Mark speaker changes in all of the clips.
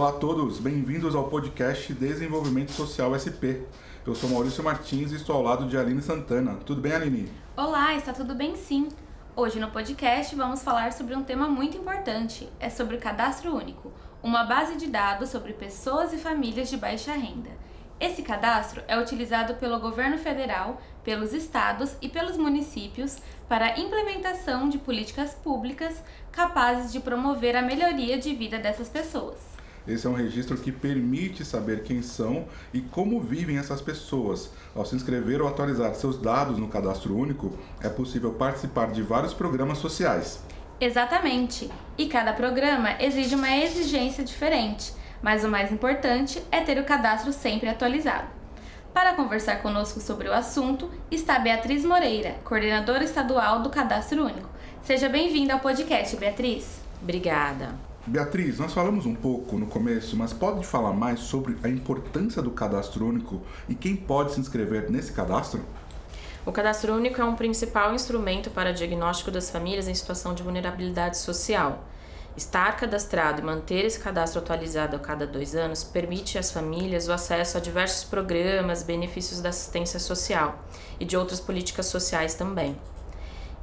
Speaker 1: Olá a todos, bem-vindos ao podcast Desenvolvimento Social SP. Eu sou Maurício Martins e estou ao lado de Aline Santana. Tudo bem, Aline?
Speaker 2: Olá, está tudo bem sim. Hoje no podcast vamos falar sobre um tema muito importante, é sobre o cadastro único, uma base de dados sobre pessoas e famílias de baixa renda. Esse cadastro é utilizado pelo governo federal, pelos estados e pelos municípios para a implementação de políticas públicas capazes de promover a melhoria de vida dessas pessoas.
Speaker 1: Esse é um registro que permite saber quem são e como vivem essas pessoas. Ao se inscrever ou atualizar seus dados no cadastro único, é possível participar de vários programas sociais.
Speaker 2: Exatamente. E cada programa exige uma exigência diferente, mas o mais importante é ter o cadastro sempre atualizado. Para conversar conosco sobre o assunto está Beatriz Moreira, coordenadora estadual do Cadastro Único. Seja bem-vinda ao podcast, Beatriz.
Speaker 3: Obrigada.
Speaker 1: Beatriz, nós falamos um pouco no começo, mas pode falar mais sobre a importância do cadastro único e quem pode se inscrever nesse cadastro?
Speaker 3: O cadastro único é um principal instrumento para diagnóstico das famílias em situação de vulnerabilidade social. Estar cadastrado e manter esse cadastro atualizado a cada dois anos permite às famílias o acesso a diversos programas, benefícios da assistência social e de outras políticas sociais também.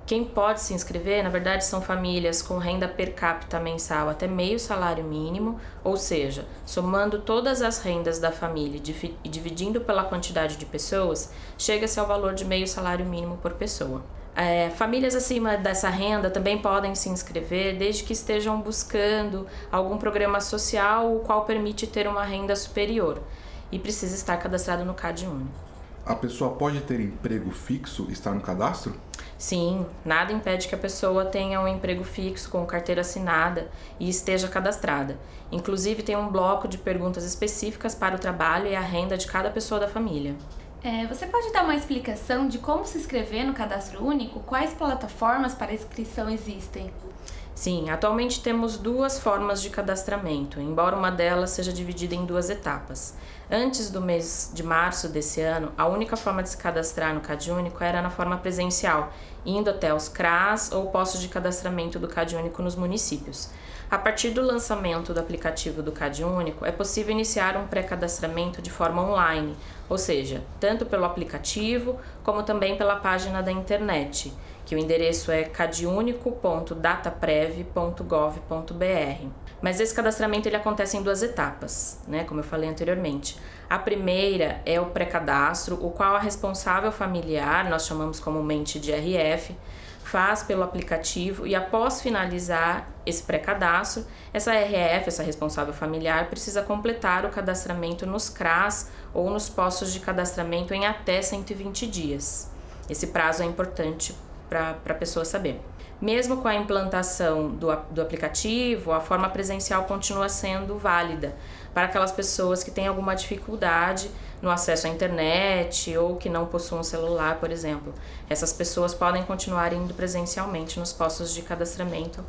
Speaker 3: Quem pode se inscrever, na verdade, são famílias com renda per capita mensal até meio salário mínimo, ou seja, somando todas as rendas da família e dividindo pela quantidade de pessoas, chega-se ao valor de meio salário mínimo por pessoa. É, famílias acima dessa renda também podem se inscrever desde que estejam buscando algum programa social o qual permite ter uma renda superior e precisa estar cadastrado no CAD único.
Speaker 1: A pessoa pode ter emprego fixo e estar no cadastro?
Speaker 3: Sim, nada impede que a pessoa tenha um emprego fixo com carteira assinada e esteja cadastrada. Inclusive, tem um bloco de perguntas específicas para o trabalho e a renda de cada pessoa da família.
Speaker 2: É, você pode dar uma explicação de como se inscrever no cadastro único? Quais plataformas para inscrição existem?
Speaker 3: Sim, atualmente temos duas formas de cadastramento, embora uma delas seja dividida em duas etapas. Antes do mês de março desse ano, a única forma de se cadastrar no CadÚnico era na forma presencial, indo até os CRAS ou postos de cadastramento do CadÚnico nos municípios. A partir do lançamento do aplicativo do CadÚnico, é possível iniciar um pré-cadastramento de forma online, ou seja, tanto pelo aplicativo como também pela página da internet que o endereço é cadunico.dataprev.gov.br. Mas esse cadastramento ele acontece em duas etapas, né, como eu falei anteriormente. A primeira é o pré-cadastro, o qual a responsável familiar, nós chamamos comumente de RF, faz pelo aplicativo e após finalizar esse pré-cadastro, essa RF, essa responsável familiar, precisa completar o cadastramento nos CRAS ou nos postos de cadastramento em até 120 dias. Esse prazo é importante para a pessoa saber. Mesmo com a implantação do, do aplicativo, a forma presencial continua sendo válida para aquelas pessoas que têm alguma dificuldade no acesso à internet ou que não possuem um celular, por exemplo. Essas pessoas podem continuar indo presencialmente nos postos de cadastramento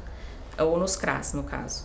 Speaker 3: ou nos CRAS, no caso.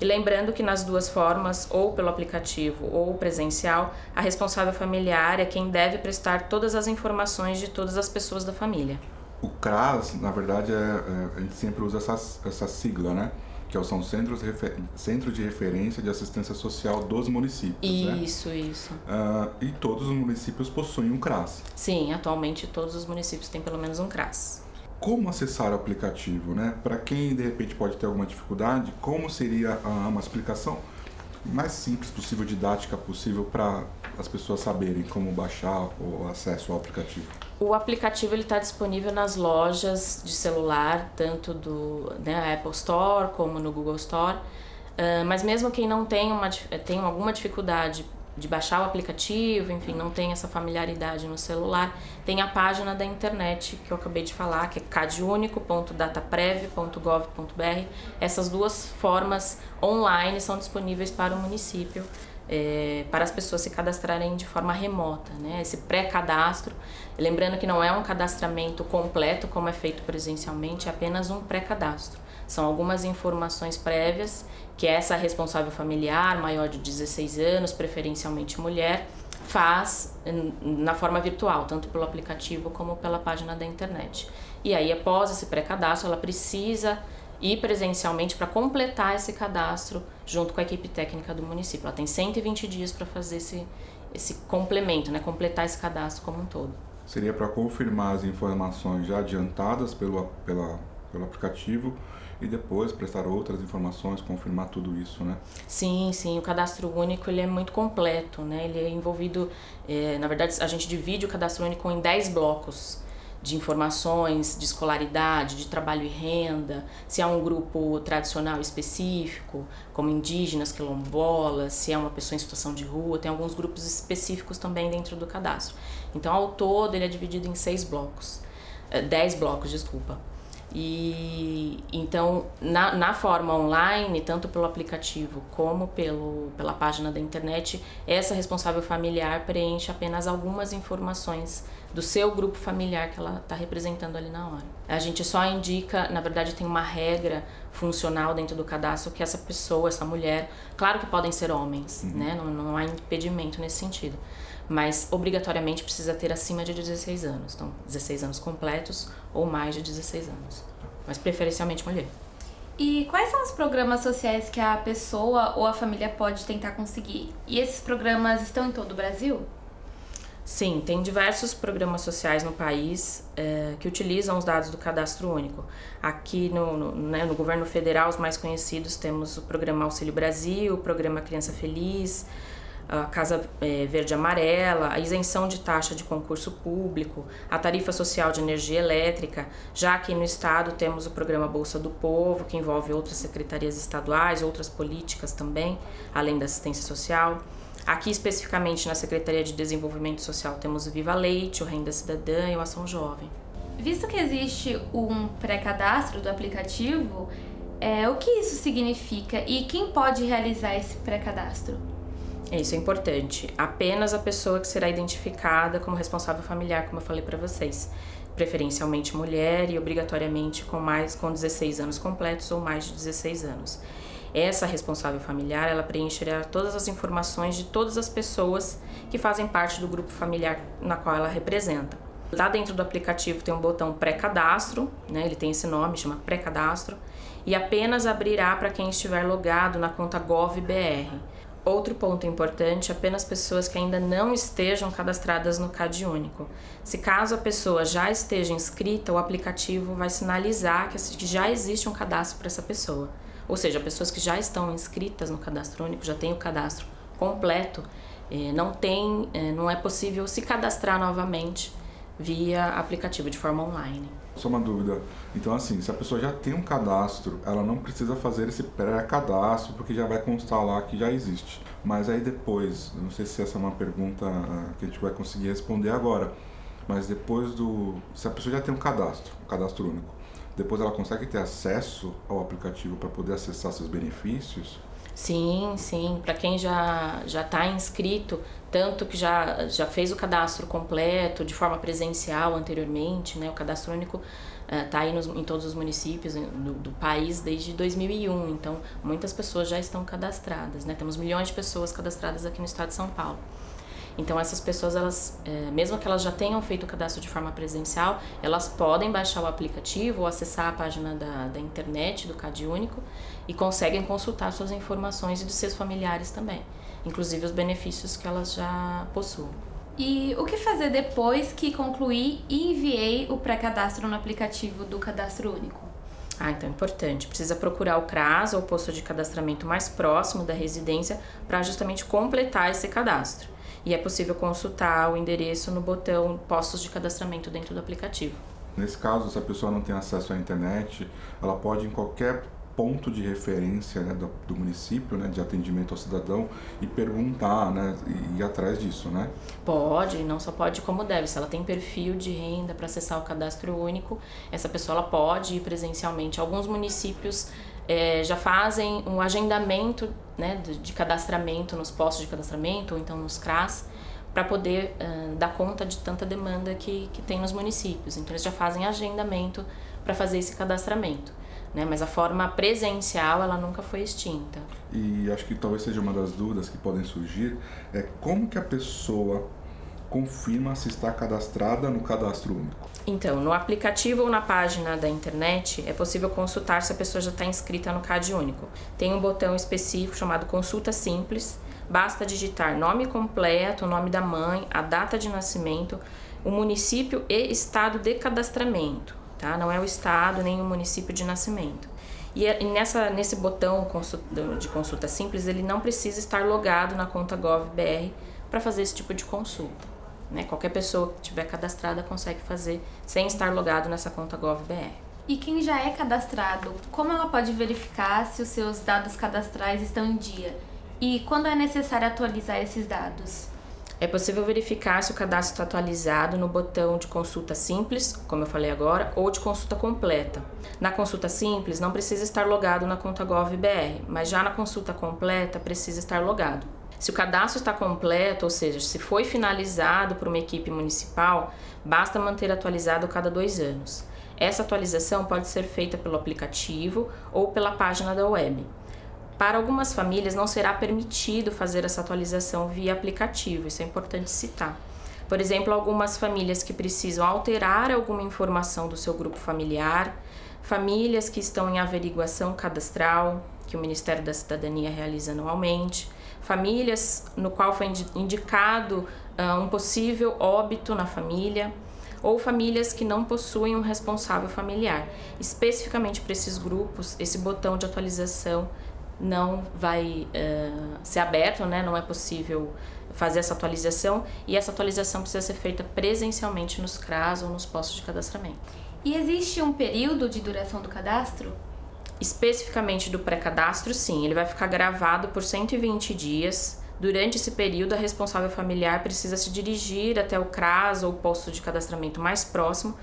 Speaker 3: E lembrando que nas duas formas, ou pelo aplicativo ou presencial, a responsável familiar é quem deve prestar todas as informações de todas as pessoas da família.
Speaker 1: O CRAS, na verdade, é, é, a gente sempre usa essa, essa sigla, né? Que são Centros Refer... Centro de Referência de Assistência Social dos Municípios.
Speaker 3: Isso,
Speaker 1: né?
Speaker 3: isso.
Speaker 1: Uh, e todos os municípios possuem um CRAS.
Speaker 3: Sim, atualmente todos os municípios têm pelo menos um CRAS.
Speaker 1: Como acessar o aplicativo, né? Para quem de repente pode ter alguma dificuldade, como seria uh, uma explicação mais simples possível, didática possível para as pessoas saberem como baixar o acesso ao aplicativo?
Speaker 3: O aplicativo está disponível nas lojas de celular, tanto do né, Apple Store como no Google Store. Uh, mas mesmo quem não tem, uma, tem alguma dificuldade de baixar o aplicativo, enfim, não tem essa familiaridade no celular, tem a página da internet que eu acabei de falar, que é cadunico.dataprev.gov.br. Essas duas formas online são disponíveis para o município. É, para as pessoas se cadastrarem de forma remota, né? Esse pré-cadastro, lembrando que não é um cadastramento completo como é feito presencialmente, é apenas um pré-cadastro. São algumas informações prévias que essa responsável familiar, maior de 16 anos, preferencialmente mulher, faz na forma virtual, tanto pelo aplicativo como pela página da internet. E aí, após esse pré-cadastro, ela precisa ir presencialmente para completar esse cadastro junto com a equipe técnica do município. Ela tem 120 dias para fazer esse, esse complemento, né, completar esse cadastro como um todo.
Speaker 1: Seria para confirmar as informações já adiantadas pelo, pela, pelo aplicativo e depois prestar outras informações, confirmar tudo isso, né?
Speaker 3: Sim, sim. O cadastro único ele é muito completo, né? Ele é envolvido, é, na verdade, a gente divide o cadastro único em 10 blocos de informações de escolaridade, de trabalho e renda, se é um grupo tradicional específico, como indígenas, quilombolas, se é uma pessoa em situação de rua, tem alguns grupos específicos também dentro do cadastro. Então, ao todo, ele é dividido em seis blocos, é, dez blocos, desculpa. E então, na, na forma online, tanto pelo aplicativo como pelo, pela página da internet, essa responsável familiar preenche apenas algumas informações do seu grupo familiar que ela está representando ali na hora. A gente só indica, na verdade, tem uma regra funcional dentro do cadastro que essa pessoa, essa mulher, claro que podem ser homens, uhum. né? Não, não há impedimento nesse sentido. Mas obrigatoriamente precisa ter acima de 16 anos. Então, 16 anos completos ou mais de 16 anos. Mas preferencialmente mulher.
Speaker 2: E quais são os programas sociais que a pessoa ou a família pode tentar conseguir? E esses programas estão em todo o Brasil?
Speaker 3: Sim, tem diversos programas sociais no país é, que utilizam os dados do cadastro único. Aqui no, no, né, no, governo federal, os mais conhecidos, temos o programa Auxílio Brasil, o programa Criança Feliz, a Casa é, Verde Amarela, a isenção de taxa de concurso público, a tarifa social de energia elétrica. Já aqui no estado temos o programa Bolsa do Povo, que envolve outras secretarias estaduais, outras políticas também, além da assistência social. Aqui especificamente na Secretaria de Desenvolvimento Social temos o Viva Leite, o Renda Cidadã e o Ação Jovem.
Speaker 2: Visto que existe um pré-cadastro do aplicativo, é, o que isso significa e quem pode realizar esse pré-cadastro?
Speaker 3: Isso é importante. Apenas a pessoa que será identificada como responsável familiar, como eu falei para vocês, preferencialmente mulher e obrigatoriamente com mais com 16 anos completos ou mais de 16 anos. Essa responsável familiar, ela preencherá todas as informações de todas as pessoas que fazem parte do grupo familiar na qual ela representa. Lá dentro do aplicativo tem um botão pré-cadastro, né? Ele tem esse nome, chama pré-cadastro, e apenas abrirá para quem estiver logado na conta GovBR. Outro ponto importante, apenas pessoas que ainda não estejam cadastradas no CAD único. Se caso a pessoa já esteja inscrita, o aplicativo vai sinalizar que já existe um cadastro para essa pessoa. Ou seja, pessoas que já estão inscritas no cadastro único, já têm o cadastro completo, eh, não tem, eh, não é possível se cadastrar novamente via aplicativo de forma online.
Speaker 1: Só uma dúvida. Então, assim, se a pessoa já tem um cadastro, ela não precisa fazer esse pré-cadastro, porque já vai constar lá que já existe. Mas aí depois, não sei se essa é uma pergunta ah, que a gente vai conseguir responder agora, mas depois do. Se a pessoa já tem um cadastro, um cadastro único, depois ela consegue ter acesso ao aplicativo para poder acessar seus benefícios?
Speaker 3: Sim, sim. Para quem já já está inscrito, tanto que já, já fez o cadastro completo de forma presencial anteriormente, né? O cadastro único está uh, aí nos, em todos os municípios do, do, país desde 2001. Então, muitas pessoas já estão cadastradas, né? Temos milhões de pessoas cadastradas aqui no estado de São Paulo. Então essas pessoas, elas, é, mesmo que elas já tenham feito o cadastro de forma presencial, elas podem baixar o aplicativo ou acessar a página da, da internet do CAD Único e conseguem consultar suas informações e dos seus familiares também, inclusive os benefícios que elas já possuem.
Speaker 2: E o que fazer depois que concluí e enviei o pré-cadastro no aplicativo do Cadastro Único?
Speaker 3: Ah, então é importante. Precisa procurar o CRAS ou o posto de cadastramento mais próximo da residência para justamente completar esse cadastro e é possível consultar o endereço no botão Postos de Cadastramento dentro do aplicativo.
Speaker 1: Nesse caso, se a pessoa não tem acesso à internet, ela pode em qualquer ponto de referência né, do, do, município, né, de atendimento ao cidadão e perguntar, né, e ir atrás disso, né?
Speaker 3: Pode, não só pode como deve. Se ela tem perfil de renda para acessar o cadastro único, essa pessoa ela pode ir presencialmente. Alguns municípios é, já fazem um agendamento né, de, de, cadastramento nos postos de cadastramento ou então nos CRAS para poder uh, dar conta de tanta demanda que, que tem nos municípios. Então eles já fazem agendamento para fazer esse cadastramento. Né? Mas a forma presencial ela nunca foi extinta.
Speaker 1: E acho que talvez seja uma das dúvidas que podem surgir é como que a pessoa confirma se está cadastrada no cadastro único?
Speaker 3: Então, no aplicativo ou na página da internet é possível consultar se a pessoa já está inscrita no CAD único. Tem um botão específico chamado Consulta Simples. Basta digitar nome completo, o nome da mãe, a data de nascimento, o município e estado de cadastramento, tá? Não é o estado nem o município de nascimento. E nessa, nesse botão de consulta simples, ele não precisa estar logado na conta GovBR para fazer esse tipo de consulta. Né? Qualquer pessoa que estiver cadastrada consegue fazer sem estar logado nessa conta GovBR.
Speaker 2: E quem já é cadastrado, como ela pode verificar se os seus dados cadastrais estão em dia? E quando é necessário atualizar esses dados?
Speaker 3: É possível verificar se o cadastro está atualizado no botão de consulta simples, como eu falei agora, ou de consulta completa. Na consulta simples, não precisa estar logado na conta GovBR, mas já na consulta completa precisa estar logado. Se o cadastro está completo, ou seja, se foi finalizado por uma equipe municipal, basta manter atualizado cada dois anos. Essa atualização pode ser feita pelo aplicativo ou pela página da web. Para algumas famílias não será permitido fazer essa atualização via aplicativo, isso é importante citar. Por exemplo, algumas famílias que precisam alterar alguma informação do seu grupo familiar, famílias que estão em averiguação cadastral, que o Ministério da Cidadania realiza anualmente, famílias no qual foi indicado uh, um possível óbito na família ou famílias que não possuem um responsável familiar. Especificamente para esses grupos, esse botão de atualização não vai uh, ser aberto, né? não é possível fazer essa atualização e essa atualização precisa ser feita presencialmente nos CRAS ou nos postos de cadastramento.
Speaker 2: E existe um período de duração do cadastro?
Speaker 3: Especificamente do pré-cadastro, sim, ele vai ficar gravado por 120 dias. Durante esse período, a responsável familiar precisa se dirigir até o CRAS ou o posto de cadastramento mais próximo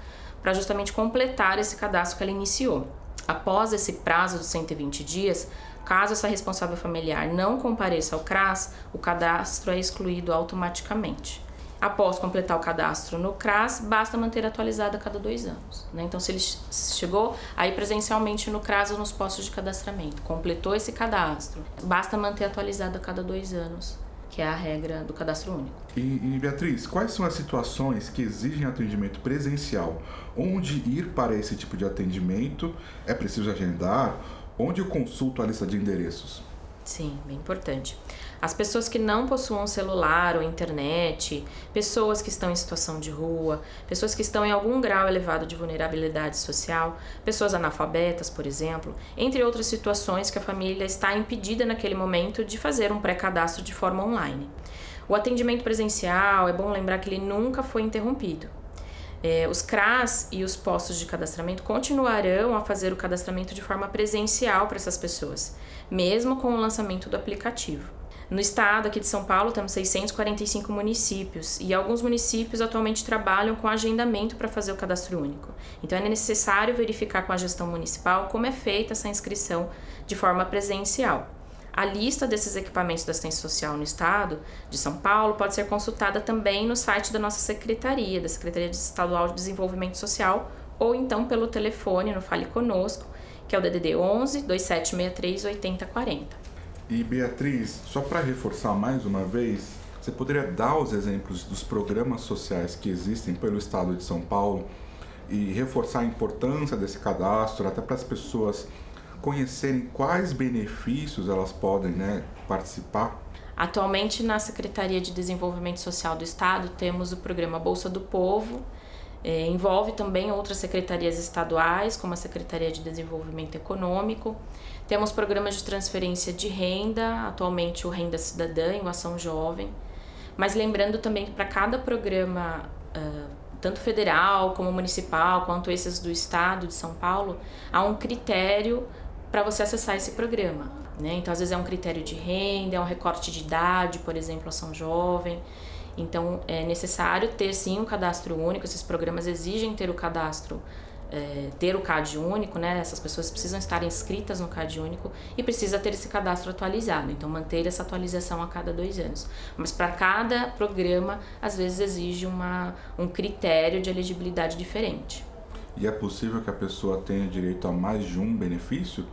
Speaker 3: para justamente completar esse cadastro que ela iniciou. Após esse prazo de 120 dias, caso essa responsável familiar não compareça ao CRAS, o cadastro é excluído automaticamente. Após completar o cadastro no CRAS, basta manter atualizado a cada dois anos. Né? Então, se ele chegou aí presencialmente no CRAS ou nos postos de cadastramento, completou esse cadastro, basta manter atualizado a cada dois anos, que é a regra do cadastro único.
Speaker 1: E, e Beatriz, quais são as situações que exigem atendimento presencial? Onde ir para esse tipo de atendimento? É preciso agendar? Onde eu consulto a lista de endereços?
Speaker 3: Sim, bem importante. As pessoas que não possuam celular ou internet, pessoas que estão em situação de rua, pessoas que estão em algum grau elevado de vulnerabilidade social, pessoas analfabetas, por exemplo, entre outras situações que a família está impedida naquele momento de fazer um pré-cadastro de forma online. O atendimento presencial, é bom lembrar que ele nunca foi interrompido. É, os CRAS e os postos de cadastramento continuarão a fazer o cadastramento de forma presencial para essas pessoas mesmo com o lançamento do aplicativo. No estado aqui de São Paulo temos 645 municípios e alguns municípios atualmente trabalham com agendamento para fazer o cadastro único. Então é necessário verificar com a gestão municipal como é feita essa inscrição de forma presencial. A lista desses equipamentos da assistência social no estado de São Paulo pode ser consultada também no site da nossa secretaria, da Secretaria Estadual de Desenvolvimento Social, ou então pelo telefone no Fale Conosco, que é o DDD 11 2763 8040.
Speaker 1: E Beatriz, só para reforçar mais uma vez, você poderia dar os exemplos dos programas sociais que existem pelo estado de São Paulo e reforçar a importância desse cadastro, até para as pessoas conhecerem quais benefícios elas podem né, participar?
Speaker 3: Atualmente, na Secretaria de Desenvolvimento Social do Estado, temos o programa Bolsa do Povo, é, envolve também outras secretarias estaduais, como a Secretaria de Desenvolvimento Econômico. Temos programas de transferência de renda, atualmente o Renda Cidadã e o Ação Jovem. Mas lembrando também que para cada programa, uh, tanto federal como municipal, quanto esses do estado de São Paulo, há um critério para você acessar esse programa. Né? Então, às vezes é um critério de renda, é um recorte de idade, por exemplo, Ação Jovem. Então, é necessário ter sim um cadastro único, esses programas exigem ter o cadastro, é, ter o CAD único, né? Essas pessoas precisam estar inscritas no CAD único e precisa ter esse cadastro atualizado, então manter essa atualização a cada dois anos. Mas para cada programa, às vezes exige uma, um critério de elegibilidade diferente.
Speaker 1: E é possível que a pessoa tenha direito a mais de um benefício,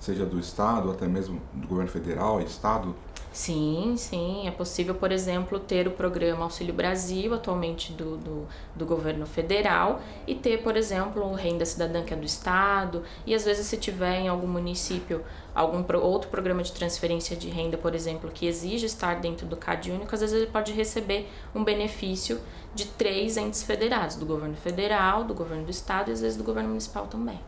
Speaker 1: seja do Estado até mesmo do governo federal, Estado?
Speaker 3: Sim, sim. É possível, por exemplo, ter o programa Auxílio Brasil, atualmente do, do, do, governo federal, e ter, por exemplo, Renda Cidadã, que é do Estado, e às vezes, se tiver em algum município algum outro programa de transferência de renda, por exemplo, que exige estar dentro do CAD único, às vezes ele pode receber um benefício de três entes federados, do governo federal, do governo do Estado e às vezes do governo municipal também.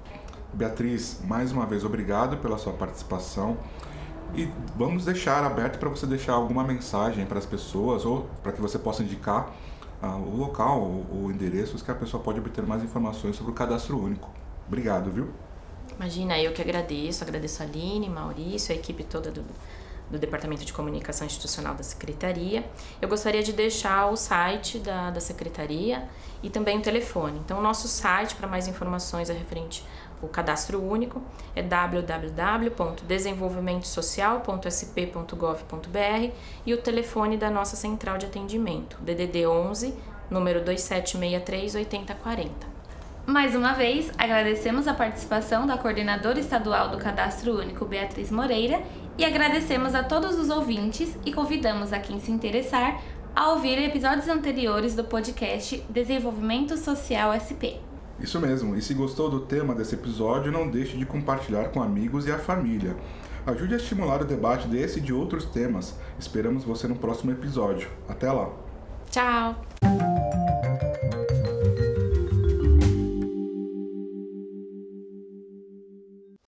Speaker 1: Beatriz, mais uma vez, obrigado pela sua participação. E vamos deixar aberto para você deixar alguma mensagem para as pessoas ou para que você possa indicar ah, o local ou endereços que a pessoa pode obter mais informações sobre o cadastro único. Obrigado, viu?
Speaker 3: Imagina, eu que agradeço, agradeço a Aline, Maurício, a equipe toda do, do Departamento de Comunicação Institucional da Secretaria. Eu gostaria de deixar o site da, da Secretaria e também o telefone. Então, o nosso site para mais informações é referente o cadastro único é www.desenvolvimentosocial.sp.gov.br e o telefone da nossa central de atendimento, DDD 11, número 2763 8040.
Speaker 2: Mais uma vez, agradecemos a participação da coordenadora estadual do Cadastro Único, Beatriz Moreira, e agradecemos a todos os ouvintes e convidamos a quem se interessar a ouvir episódios anteriores do podcast Desenvolvimento Social SP.
Speaker 1: Isso mesmo, e se gostou do tema desse episódio, não deixe de compartilhar com amigos e a família. Ajude a estimular o debate desse e de outros temas. Esperamos você no próximo episódio. Até lá!
Speaker 3: Tchau!